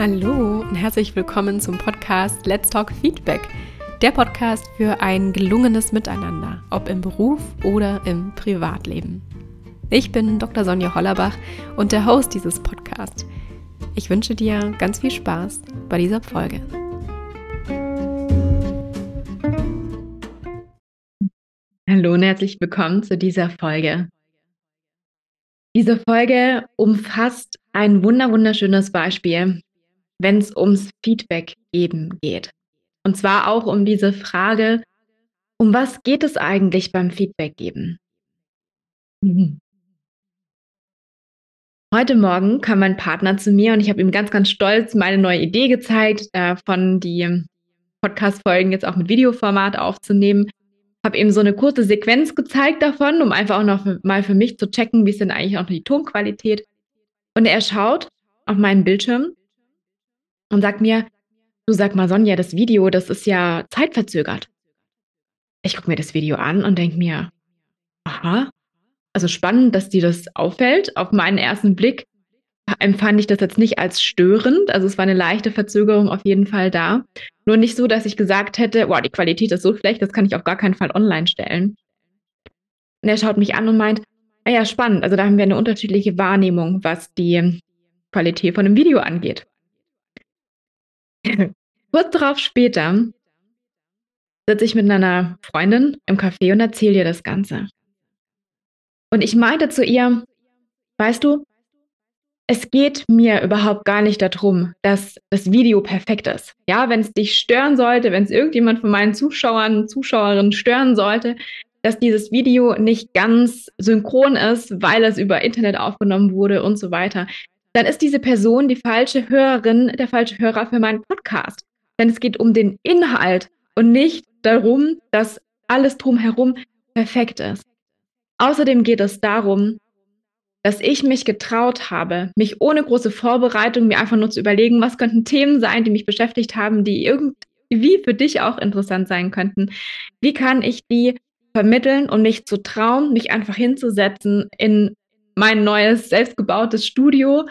Hallo und herzlich willkommen zum Podcast Let's Talk Feedback. Der Podcast für ein gelungenes Miteinander, ob im Beruf oder im Privatleben. Ich bin Dr. Sonja Hollerbach und der Host dieses Podcasts. Ich wünsche dir ganz viel Spaß bei dieser Folge. Hallo und herzlich willkommen zu dieser Folge. Diese Folge umfasst ein wunderschönes Beispiel, wenn es ums Feedback geben geht. Und zwar auch um diese Frage, um was geht es eigentlich beim Feedback geben? Mhm. Heute Morgen kam mein Partner zu mir und ich habe ihm ganz, ganz stolz meine neue Idee gezeigt, äh, von die Podcast-Folgen jetzt auch mit Videoformat aufzunehmen. Habe ihm so eine kurze Sequenz gezeigt davon, um einfach auch noch mal für mich zu checken, wie ist denn eigentlich auch die Tonqualität. Und er schaut auf meinen Bildschirm und sagt mir, du sag mal, Sonja, das Video, das ist ja zeitverzögert. Ich gucke mir das Video an und denke mir, aha, also spannend, dass dir das auffällt. Auf meinen ersten Blick empfand ich das jetzt nicht als störend. Also es war eine leichte Verzögerung auf jeden Fall da. Nur nicht so, dass ich gesagt hätte, wow, die Qualität ist so schlecht, das kann ich auf gar keinen Fall online stellen. Und er schaut mich an und meint, ah ja, spannend. Also da haben wir eine unterschiedliche Wahrnehmung, was die Qualität von einem Video angeht. Kurz darauf später sitze ich mit einer Freundin im Café und erzähle ihr das Ganze. Und ich meinte zu ihr, weißt du, es geht mir überhaupt gar nicht darum, dass das Video perfekt ist. Ja, wenn es dich stören sollte, wenn es irgendjemand von meinen Zuschauern, Zuschauerinnen stören sollte, dass dieses Video nicht ganz synchron ist, weil es über Internet aufgenommen wurde und so weiter, dann ist diese Person die falsche Hörerin, der falsche Hörer für meinen Podcast. Denn es geht um den Inhalt und nicht darum, dass alles drumherum perfekt ist. Außerdem geht es darum, dass ich mich getraut habe, mich ohne große Vorbereitung mir einfach nur zu überlegen, was könnten Themen sein, die mich beschäftigt haben, die irgendwie für dich auch interessant sein könnten. Wie kann ich die vermitteln und mich zu trauen, mich einfach hinzusetzen in mein neues selbstgebautes Studio,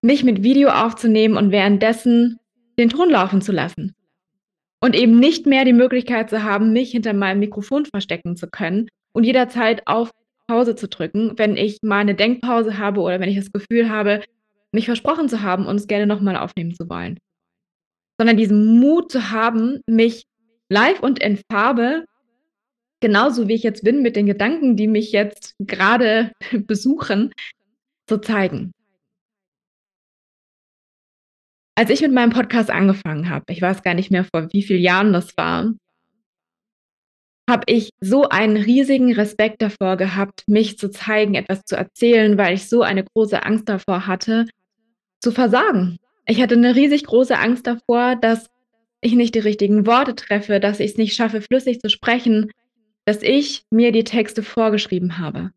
mich mit Video aufzunehmen und währenddessen den Ton laufen zu lassen. Und eben nicht mehr die Möglichkeit zu haben, mich hinter meinem Mikrofon verstecken zu können und jederzeit auf Pause zu drücken, wenn ich mal eine Denkpause habe oder wenn ich das Gefühl habe, mich versprochen zu haben und es gerne nochmal aufnehmen zu wollen. Sondern diesen Mut zu haben, mich live und in Farbe, genauso wie ich jetzt bin, mit den Gedanken, die mich jetzt gerade besuchen, zu zeigen. Als ich mit meinem Podcast angefangen habe, ich weiß gar nicht mehr, vor wie vielen Jahren das war, habe ich so einen riesigen Respekt davor gehabt, mich zu zeigen, etwas zu erzählen, weil ich so eine große Angst davor hatte, zu versagen. Ich hatte eine riesig große Angst davor, dass ich nicht die richtigen Worte treffe, dass ich es nicht schaffe, flüssig zu sprechen, dass ich mir die Texte vorgeschrieben habe.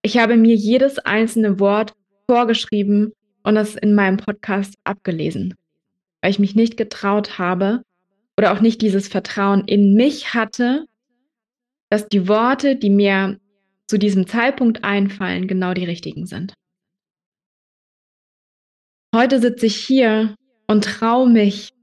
Ich habe mir jedes einzelne Wort vorgeschrieben und das in meinem Podcast abgelesen, weil ich mich nicht getraut habe oder auch nicht dieses Vertrauen in mich hatte, dass die Worte, die mir zu diesem Zeitpunkt einfallen, genau die richtigen sind. Heute sitze ich hier und traue mich,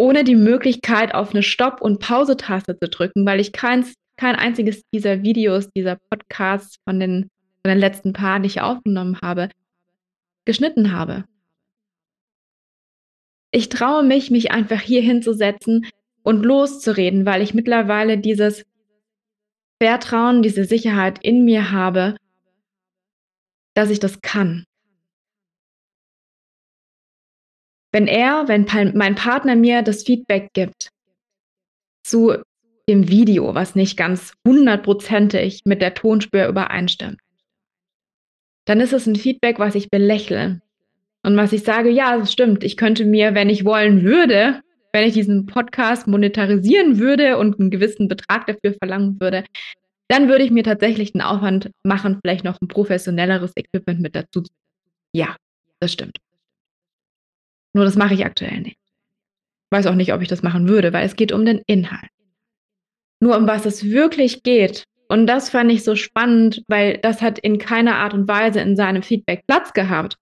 ohne die Möglichkeit auf eine Stopp- und Pause-Taste zu drücken, weil ich keins, kein einziges dieser Videos, dieser Podcasts von den, von den letzten paar, die ich aufgenommen habe, geschnitten habe. Ich traue mich, mich einfach hier hinzusetzen und loszureden, weil ich mittlerweile dieses Vertrauen, diese Sicherheit in mir habe, dass ich das kann. Wenn er, wenn mein Partner mir das Feedback gibt zu dem Video, was nicht ganz hundertprozentig mit der Tonspur übereinstimmt, dann ist es ein Feedback, was ich belächle. Und was ich sage, ja, das stimmt, ich könnte mir, wenn ich wollen würde, wenn ich diesen Podcast monetarisieren würde und einen gewissen Betrag dafür verlangen würde, dann würde ich mir tatsächlich den Aufwand machen, vielleicht noch ein professionelleres Equipment mit dazu. Ja, das stimmt. Nur das mache ich aktuell nicht. Weiß auch nicht, ob ich das machen würde, weil es geht um den Inhalt. Nur um was es wirklich geht, und das fand ich so spannend, weil das hat in keiner Art und Weise in seinem Feedback Platz gehabt.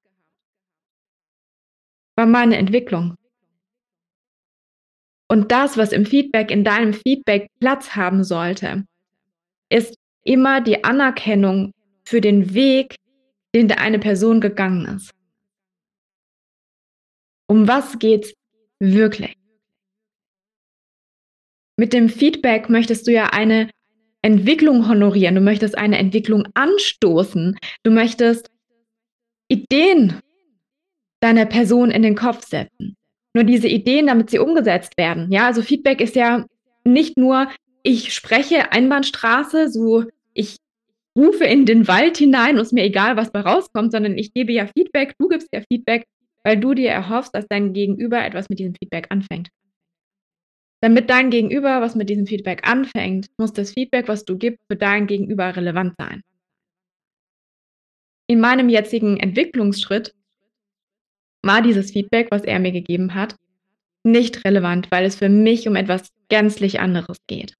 war meine Entwicklung. Und das, was im Feedback, in deinem Feedback Platz haben sollte, ist immer die Anerkennung für den Weg, den eine Person gegangen ist. Um was geht's wirklich? Mit dem Feedback möchtest du ja eine Entwicklung honorieren, du möchtest eine Entwicklung anstoßen, du möchtest Ideen deiner Person in den Kopf setzen. Nur diese Ideen, damit sie umgesetzt werden. Ja, also Feedback ist ja nicht nur, ich spreche Einbahnstraße, so ich rufe in den Wald hinein und ist mir egal, was da rauskommt, sondern ich gebe ja Feedback, du gibst ja Feedback, weil du dir erhoffst, dass dein Gegenüber etwas mit diesem Feedback anfängt. Damit dein Gegenüber was mit diesem Feedback anfängt, muss das Feedback, was du gibst, für dein Gegenüber relevant sein. In meinem jetzigen Entwicklungsschritt war dieses Feedback, was er mir gegeben hat, nicht relevant, weil es für mich um etwas gänzlich anderes geht.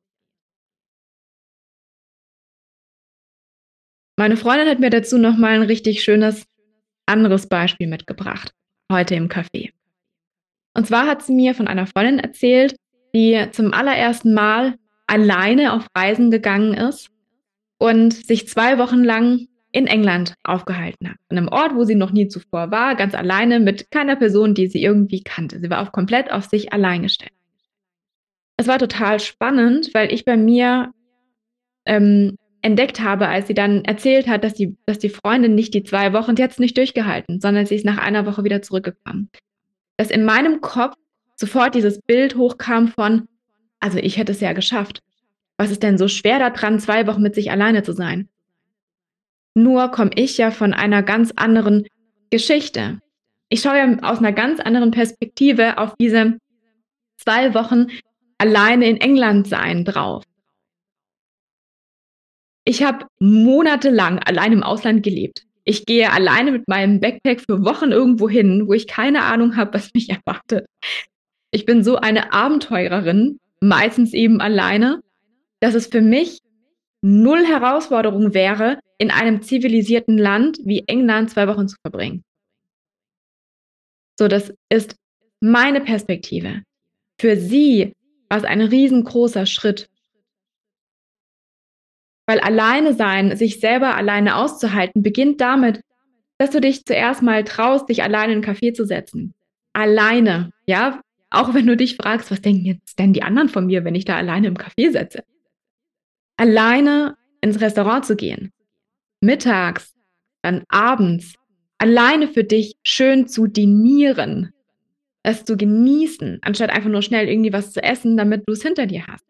Meine Freundin hat mir dazu noch mal ein richtig schönes anderes Beispiel mitgebracht, heute im Café. Und zwar hat sie mir von einer Freundin erzählt, die zum allerersten Mal alleine auf Reisen gegangen ist und sich zwei Wochen lang in England aufgehalten hat. An einem Ort, wo sie noch nie zuvor war, ganz alleine mit keiner Person, die sie irgendwie kannte. Sie war auch komplett auf sich allein gestellt. Es war total spannend, weil ich bei mir ähm, entdeckt habe, als sie dann erzählt hat, dass die, dass die Freundin nicht die zwei Wochen, es nicht durchgehalten, sondern sie ist nach einer Woche wieder zurückgekommen. Dass in meinem Kopf sofort dieses Bild hochkam von, also ich hätte es ja geschafft. Was ist denn so schwer daran, zwei Wochen mit sich alleine zu sein? Nur komme ich ja von einer ganz anderen Geschichte. Ich schaue ja aus einer ganz anderen Perspektive auf diese zwei Wochen alleine in England sein drauf. Ich habe monatelang allein im Ausland gelebt. Ich gehe alleine mit meinem Backpack für Wochen irgendwo hin, wo ich keine Ahnung habe, was mich erwartet. Ich bin so eine Abenteurerin, meistens eben alleine, dass es für mich null Herausforderung wäre, in einem zivilisierten Land wie England zwei Wochen zu verbringen. So, das ist meine Perspektive. Für sie war es ein riesengroßer Schritt. Weil alleine sein, sich selber alleine auszuhalten, beginnt damit, dass du dich zuerst mal traust, dich alleine in einen Café zu setzen. Alleine, ja? Auch wenn du dich fragst, was denken jetzt denn die anderen von mir, wenn ich da alleine im Café setze? Alleine ins Restaurant zu gehen, mittags, dann abends, alleine für dich schön zu dinieren, es zu genießen, anstatt einfach nur schnell irgendwie was zu essen, damit du es hinter dir hast.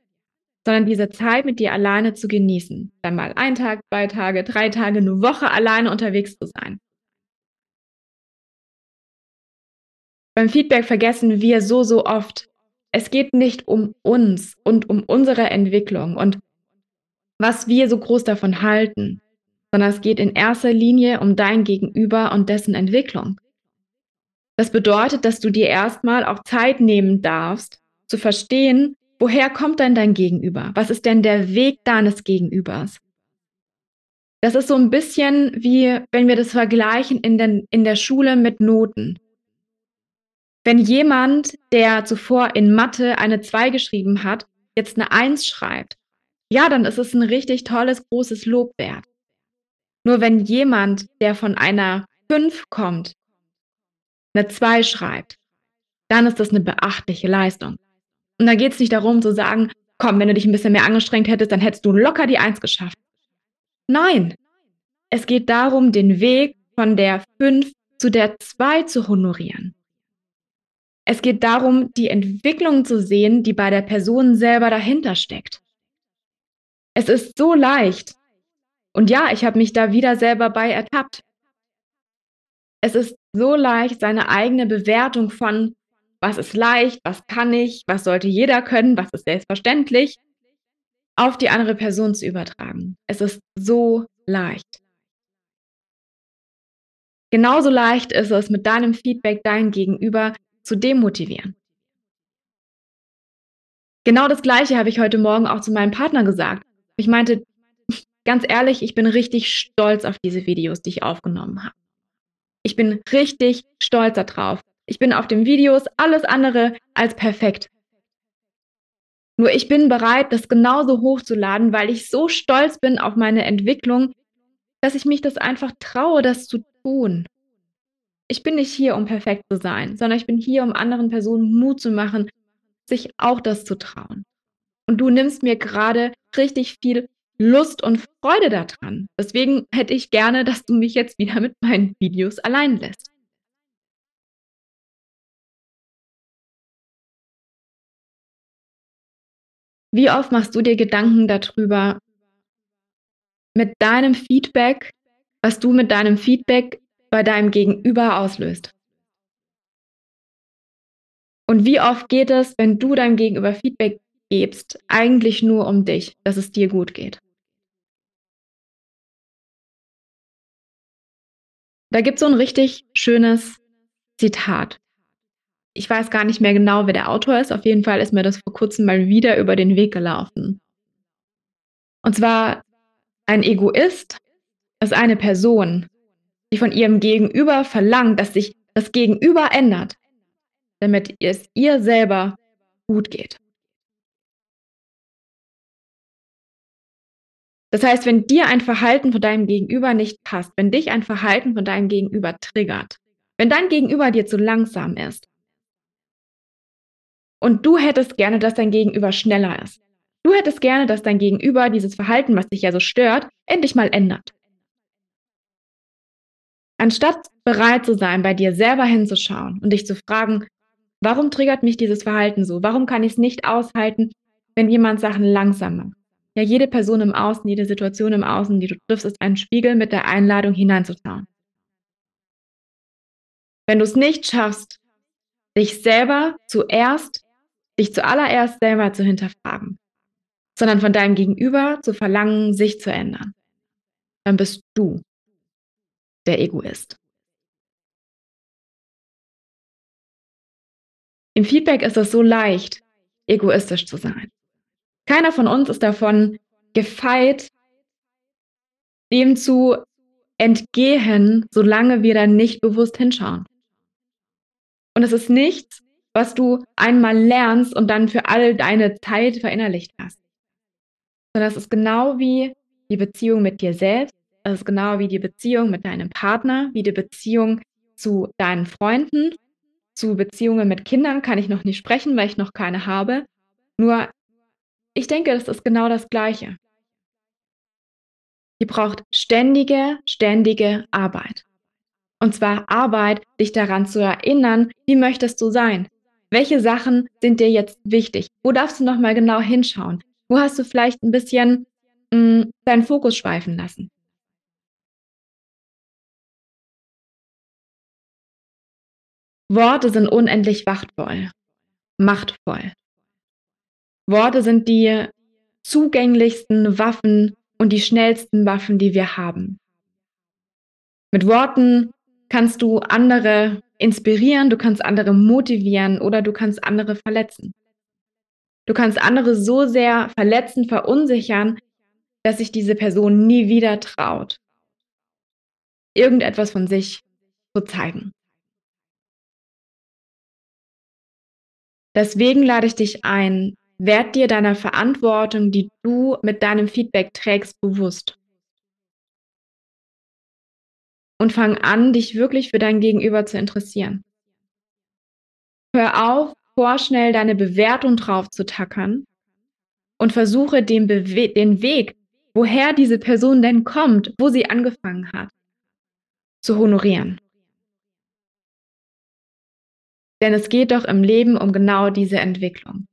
Sondern diese Zeit mit dir alleine zu genießen. Dann mal ein Tag, zwei Tage, drei Tage, eine Woche alleine unterwegs zu sein. Beim Feedback vergessen wir so, so oft, es geht nicht um uns und um unsere Entwicklung und was wir so groß davon halten, sondern es geht in erster Linie um dein Gegenüber und dessen Entwicklung. Das bedeutet, dass du dir erstmal auch Zeit nehmen darfst, zu verstehen, woher kommt denn dein Gegenüber? Was ist denn der Weg deines Gegenübers? Das ist so ein bisschen wie, wenn wir das vergleichen in, den, in der Schule mit Noten. Wenn jemand, der zuvor in Mathe eine 2 geschrieben hat, jetzt eine 1 schreibt, ja, dann ist es ein richtig tolles, großes Lob wert. Nur wenn jemand, der von einer 5 kommt, eine 2 schreibt, dann ist das eine beachtliche Leistung. Und da geht es nicht darum zu sagen, komm, wenn du dich ein bisschen mehr angestrengt hättest, dann hättest du locker die 1 geschafft. Nein, es geht darum, den Weg von der 5 zu der 2 zu honorieren. Es geht darum, die Entwicklung zu sehen, die bei der Person selber dahinter steckt. Es ist so leicht, und ja, ich habe mich da wieder selber bei ertappt. Es ist so leicht, seine eigene Bewertung von, was ist leicht, was kann ich, was sollte jeder können, was ist selbstverständlich, auf die andere Person zu übertragen. Es ist so leicht. Genauso leicht ist es, mit deinem Feedback dein Gegenüber zu demotivieren. Genau das Gleiche habe ich heute Morgen auch zu meinem Partner gesagt. Ich meinte, ganz ehrlich, ich bin richtig stolz auf diese Videos, die ich aufgenommen habe. Ich bin richtig stolz darauf, ich bin auf den Videos alles andere als perfekt. Nur ich bin bereit, das genauso hochzuladen, weil ich so stolz bin auf meine Entwicklung, dass ich mich das einfach traue, das zu tun. Ich bin nicht hier, um perfekt zu sein, sondern ich bin hier, um anderen Personen Mut zu machen, sich auch das zu trauen. Und du nimmst mir gerade richtig viel Lust und Freude daran. Deswegen hätte ich gerne, dass du mich jetzt wieder mit meinen Videos allein lässt. Wie oft machst du dir Gedanken darüber, mit deinem Feedback, was du mit deinem Feedback bei deinem Gegenüber auslöst? Und wie oft geht es, wenn du deinem Gegenüber Feedback gibst, eigentlich nur um dich, dass es dir gut geht? Da gibt es so ein richtig schönes Zitat. Ich weiß gar nicht mehr genau, wer der Autor ist. Auf jeden Fall ist mir das vor Kurzem mal wieder über den Weg gelaufen. Und zwar ein Egoist ist eine Person, die von ihrem Gegenüber verlangt, dass sich das Gegenüber ändert, damit es ihr selber gut geht. Das heißt, wenn dir ein Verhalten von deinem Gegenüber nicht passt, wenn dich ein Verhalten von deinem Gegenüber triggert, wenn dein Gegenüber dir zu langsam ist und du hättest gerne, dass dein Gegenüber schneller ist, du hättest gerne, dass dein Gegenüber dieses Verhalten, was dich ja so stört, endlich mal ändert. Anstatt bereit zu sein, bei dir selber hinzuschauen und dich zu fragen, warum triggert mich dieses Verhalten so? Warum kann ich es nicht aushalten, wenn jemand Sachen langsam macht? Ja, jede Person im Außen, jede Situation im Außen, die du triffst, ist ein Spiegel mit der Einladung hineinzuschauen. Wenn du es nicht schaffst, dich selber zuerst, dich zuallererst selber zu hinterfragen, sondern von deinem Gegenüber zu verlangen, sich zu ändern, dann bist du der Egoist. Im Feedback ist es so leicht, egoistisch zu sein. Keiner von uns ist davon gefeit, dem zu entgehen, solange wir dann nicht bewusst hinschauen. Und es ist nichts, was du einmal lernst und dann für all deine Zeit verinnerlicht hast. Sondern es ist genau wie die Beziehung mit dir selbst, es ist genau wie die Beziehung mit deinem Partner, wie die Beziehung zu deinen Freunden, zu Beziehungen mit Kindern kann ich noch nicht sprechen, weil ich noch keine habe. Nur ich denke, das ist genau das Gleiche. Die braucht ständige, ständige Arbeit. Und zwar Arbeit, dich daran zu erinnern, wie möchtest du sein? Welche Sachen sind dir jetzt wichtig? Wo darfst du nochmal genau hinschauen? Wo hast du vielleicht ein bisschen mh, mm, deinen Fokus schweifen lassen? Worte sind unendlich machtvoll. Machtvoll. Worte sind die zugänglichsten Waffen und die schnellsten Waffen, die wir haben. Mit Worten kannst du andere inspirieren, du kannst andere motivieren oder du kannst andere verletzen. Du kannst andere so sehr verletzen, verunsichern, dass sich diese Person nie wieder traut, irgendetwas von sich zu zeigen. Deswegen lade ich dich ein, Werd dir deiner Verantwortung, die du mit deinem Feedback trägst, bewusst. Und fang an, dich wirklich für dein Gegenüber zu interessieren. Hör auf, vorschnell deine Bewertung drauf zu tackern und versuche den, Bewe den Weg, woher diese Person denn kommt, wo sie angefangen hat, zu honorieren. Denn es geht doch im Leben um genau diese Entwicklung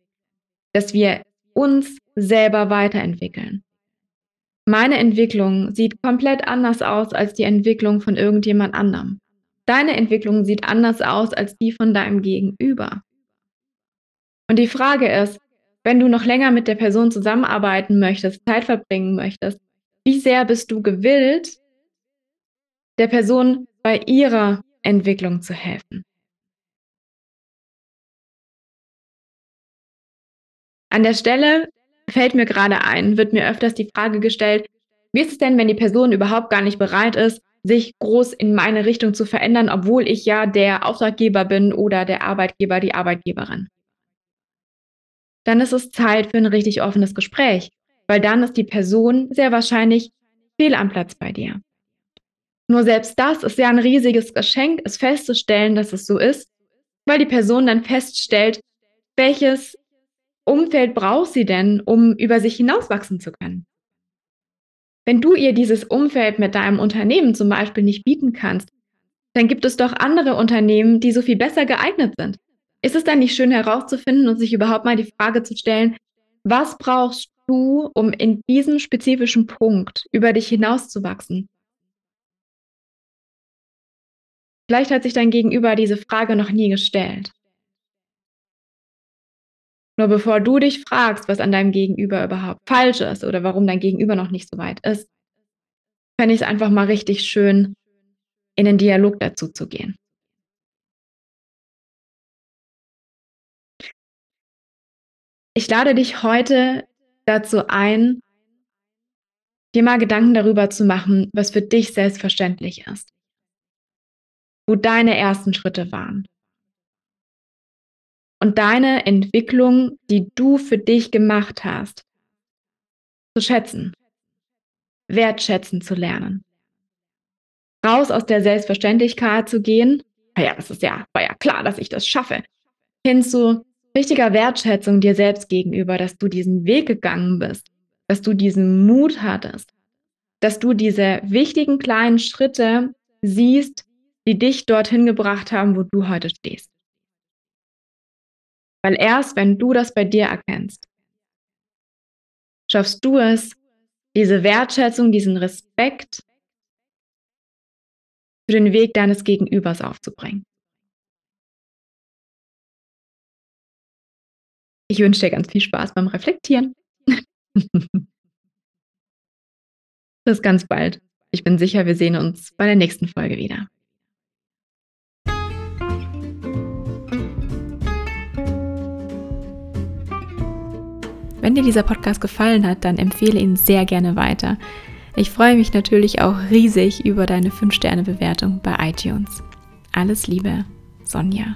dass wir uns selber weiterentwickeln. Meine Entwicklung sieht komplett anders aus als die Entwicklung von irgendjemand anderem. Deine Entwicklung sieht anders aus als die von deinem Gegenüber. Und die Frage ist, wenn du noch länger mit der Person zusammenarbeiten möchtest, Zeit verbringen möchtest, wie sehr bist du gewillt, der Person bei ihrer Entwicklung zu helfen? An der Stelle fällt mir gerade ein, wird mir öfters die Frage gestellt, wie ist es denn, wenn die Person überhaupt gar nicht bereit ist, sich groß in meine Richtung zu verändern, obwohl ich ja der Auftraggeber bin oder der Arbeitgeber, die Arbeitgeberin. Dann ist es Zeit für ein richtig offenes Gespräch, weil dann ist die Person sehr wahrscheinlich fehl am Platz bei dir. Nur selbst das ist ja ein riesiges Geschenk, es festzustellen, dass es so ist, weil die Person dann feststellt, welches Umfeld braucht sie denn, um über sich hinauswachsen zu können. Wenn du ihr dieses Umfeld mit deinem Unternehmen zum Beispiel nicht bieten kannst, dann gibt es doch andere Unternehmen, die so viel besser geeignet sind. Ist es dann nicht schön herauszufinden und sich überhaupt mal die Frage zu stellen, was brauchst du, um in diesem spezifischen Punkt über dich hinauszuwachsen? Vielleicht hat sich dein Gegenüber diese Frage noch nie gestellt. Nur bevor du dich fragst, was an deinem Gegenüber überhaupt falsch ist oder warum dein Gegenüber noch nicht so weit ist, fände ich es einfach mal richtig schön, in den Dialog dazu zu gehen. Ich lade dich heute dazu ein, dir mal Gedanken darüber zu machen, was für dich selbstverständlich ist. Wo deine ersten Schritte waren und deine Entwicklung, die du für dich gemacht hast, zu schätzen, wertschätzen zu lernen. Raus aus der Selbstverständlichkeit zu gehen, naja, das ist ja, war ja klar, dass ich das schaffe, hin zu richtiger Wertschätzung dir selbst gegenüber, dass du diesen Weg gegangen bist, dass du diesen Mut hattest, dass du diese wichtigen kleinen Schritte siehst, die dich dorthin gebracht haben, wo du heute stehst. Weil erst wenn du das bei dir erkennst, schaffst du es, diese Wertschätzung, diesen Respekt für den Weg deines Gegenübers aufzubringen. Ich wünsche dir ganz viel Spaß beim Reflektieren. Bis ganz bald. Ich bin sicher, wir sehen uns bei der nächsten Folge wieder. Dir dieser Podcast gefallen hat, dann empfehle ihn sehr gerne weiter. Ich freue mich natürlich auch riesig über deine 5-Sterne-Bewertung bei iTunes. Alles Liebe, Sonja.